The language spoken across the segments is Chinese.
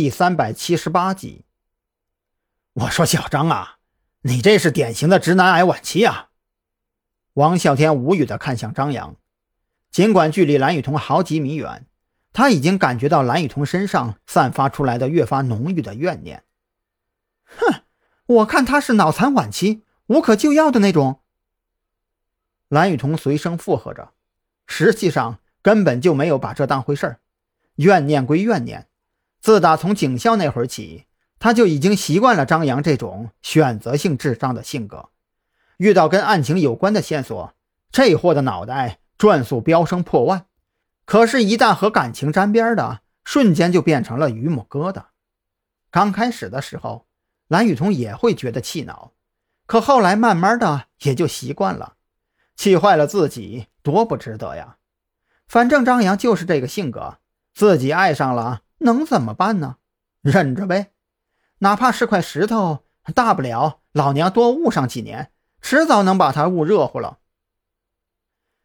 第三百七十八集。我说小张啊，你这是典型的直男癌晚期啊！王啸天无语的看向张扬，尽管距离蓝雨桐好几米远，他已经感觉到蓝雨桐身上散发出来的越发浓郁的怨念。哼，我看他是脑残晚期，无可救药的那种。蓝雨桐随声附和着，实际上根本就没有把这当回事儿。怨念归怨念，自打从警校那会儿起。他就已经习惯了张扬这种选择性智障的性格，遇到跟案情有关的线索，这货的脑袋转速飙升破万。可是，一旦和感情沾边的，瞬间就变成了榆木疙瘩。刚开始的时候，蓝雨桐也会觉得气恼，可后来慢慢的也就习惯了。气坏了自己，多不值得呀！反正张扬就是这个性格，自己爱上了，能怎么办呢？忍着呗。哪怕是块石头，大不了老娘多捂上几年，迟早能把它捂热乎了。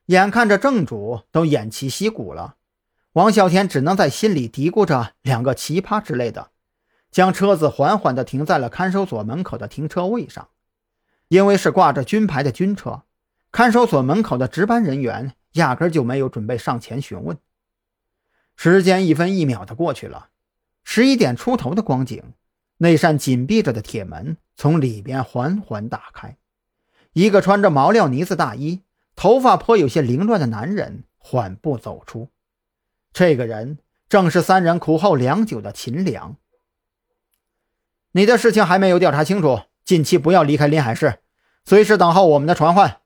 眼看着正主都偃旗息鼓了，王小天只能在心里嘀咕着两个奇葩之类的，将车子缓缓地停在了看守所门口的停车位上。因为是挂着军牌的军车，看守所门口的值班人员压根就没有准备上前询问。时间一分一秒的过去了，十一点出头的光景。那扇紧闭着的铁门从里边缓缓打开，一个穿着毛料呢子大衣、头发颇有些凌乱的男人缓步走出。这个人正是三人苦候良久的秦良。你的事情还没有调查清楚，近期不要离开临海市，随时等候我们的传唤。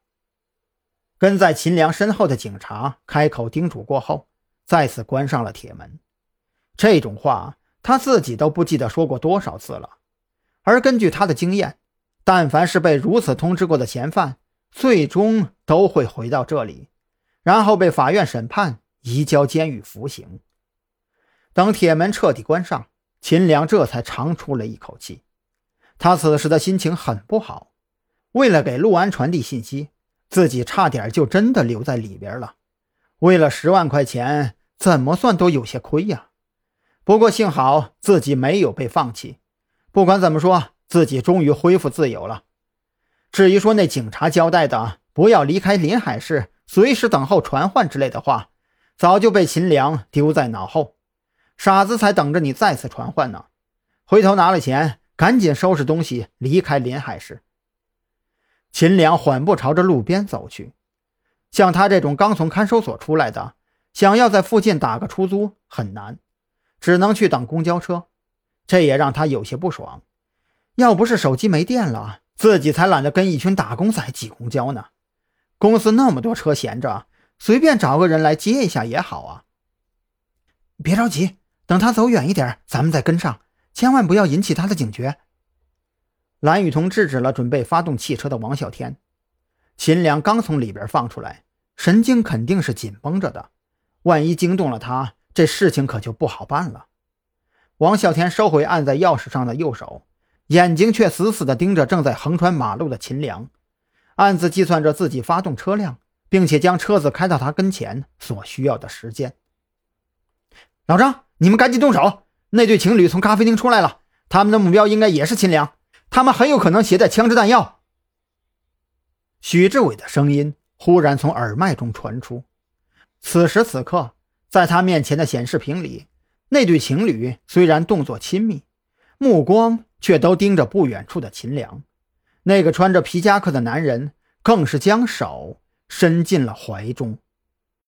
跟在秦良身后的警察开口叮嘱过后，再次关上了铁门。这种话。他自己都不记得说过多少次了，而根据他的经验，但凡是被如此通知过的嫌犯，最终都会回到这里，然后被法院审判，移交监狱服刑。等铁门彻底关上，秦良这才长出了一口气。他此时的心情很不好，为了给陆安传递信息，自己差点就真的留在里边了。为了十万块钱，怎么算都有些亏呀。不过幸好自己没有被放弃，不管怎么说，自己终于恢复自由了。至于说那警察交代的不要离开临海市，随时等候传唤之类的话，早就被秦良丢在脑后。傻子才等着你再次传唤呢！回头拿了钱，赶紧收拾东西离开临海市。秦良缓步朝着路边走去，像他这种刚从看守所出来的，想要在附近打个出租很难。只能去等公交车，这也让他有些不爽。要不是手机没电了，自己才懒得跟一群打工仔挤公交呢。公司那么多车闲着，随便找个人来接一下也好啊。别着急，等他走远一点，咱们再跟上，千万不要引起他的警觉。蓝雨桐制止了准备发动汽车的王啸天。秦良刚从里边放出来，神经肯定是紧绷着的，万一惊动了他。这事情可就不好办了。王小天收回按在钥匙上的右手，眼睛却死死地盯着正在横穿马路的秦良，暗自计算着自己发动车辆，并且将车子开到他跟前所需要的时间。老张，你们赶紧动手！那对情侣从咖啡厅出来了，他们的目标应该也是秦良，他们很有可能携带枪支弹药。许志伟的声音忽然从耳麦中传出。此时此刻。在他面前的显示屏里，那对情侣虽然动作亲密，目光却都盯着不远处的秦良。那个穿着皮夹克的男人更是将手伸进了怀中。